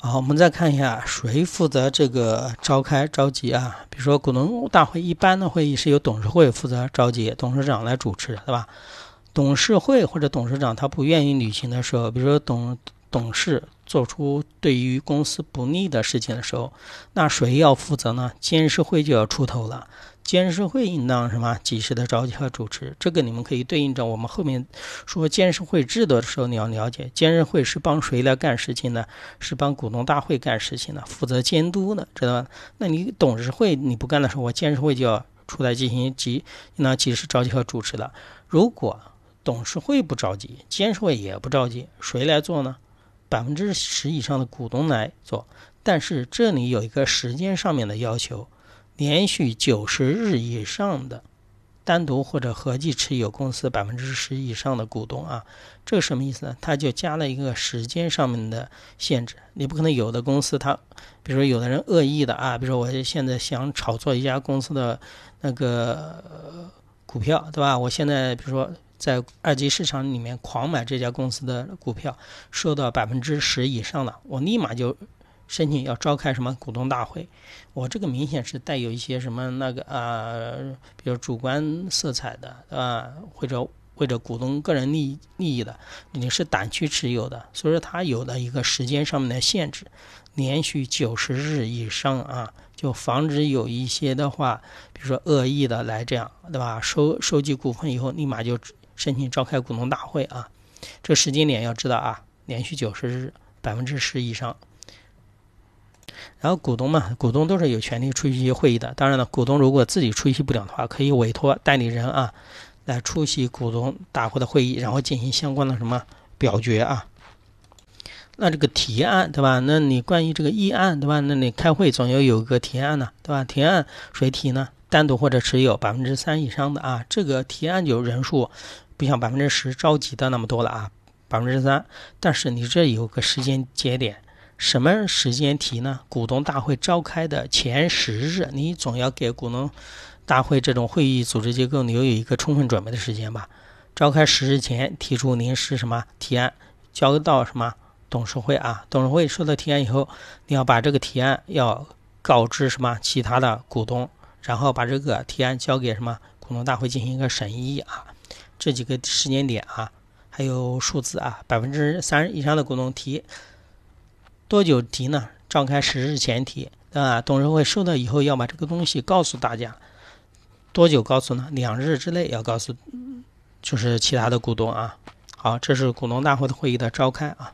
好，我们再看一下谁负责这个召开召集啊？比如说股东大会，一般的会议是由董事会负责召集，董事长来主持，对吧？董事会或者董事长他不愿意履行的时候，比如说董董事做出对于公司不利的事情的时候，那谁要负责呢？监事会就要出头了。监事会应当什么及时的召集和主持，这个你们可以对应着我们后面说监事会制度的时候，你要了解监事会是帮谁来干事情的？是帮股东大会干事情的，负责监督的，知道吧？那你董事会你不干的时候，我监事会就要出来进行及应当及时召集和主持的。如果董事会不着急，监事会也不着急，谁来做呢？百分之十以上的股东来做。但是这里有一个时间上面的要求。连续九十日以上的单独或者合计持有公司百分之十以上的股东啊，这个什么意思呢？他就加了一个时间上面的限制。你不可能有的公司他，比如说有的人恶意的啊，比如说我现在想炒作一家公司的那个股票，对吧？我现在比如说在二级市场里面狂买这家公司的股票，收到百分之十以上的，我立马就。申请要召开什么股东大会？我这个明显是带有一些什么那个啊，比如主观色彩的啊，或者或者股东个人利益利益的，你是短期持有的，所以说它有的一个时间上面的限制，连续九十日以上啊，就防止有一些的话，比如说恶意的来这样，对吧？收收集股份以后，立马就申请召开股东大会啊，这时间点要知道啊，连续九十日百分之十以上。然后股东嘛，股东都是有权利出席会议的。当然了，股东如果自己出席不了的话，可以委托代理人啊来出席股东大会的会议，然后进行相关的什么表决啊。那这个提案对吧？那你关于这个议案对吧？那你开会总要有个提案呢对吧？提案谁提呢？单独或者持有百分之三以上的啊，这个提案就人数不像百分之十着急的那么多了啊，百分之三。但是你这有个时间节点。什么时间提呢？股东大会召开的前十日，你总要给股东大会这种会议组织结构，留有一个充分准备的时间吧？召开十日前提出临时什么提案，交到什么董事会啊？董事会收到提案以后，你要把这个提案要告知什么其他的股东，然后把这个提案交给什么股东大会进行一个审议啊？这几个时间点啊，还有数字啊，百分之三十以上的股东提。多久提呢？召开十日前提，啊，董事会收到以后要把这个东西告诉大家。多久告诉呢？两日之内要告诉，就是其他的股东啊。好，这是股东大会的会议的召开啊。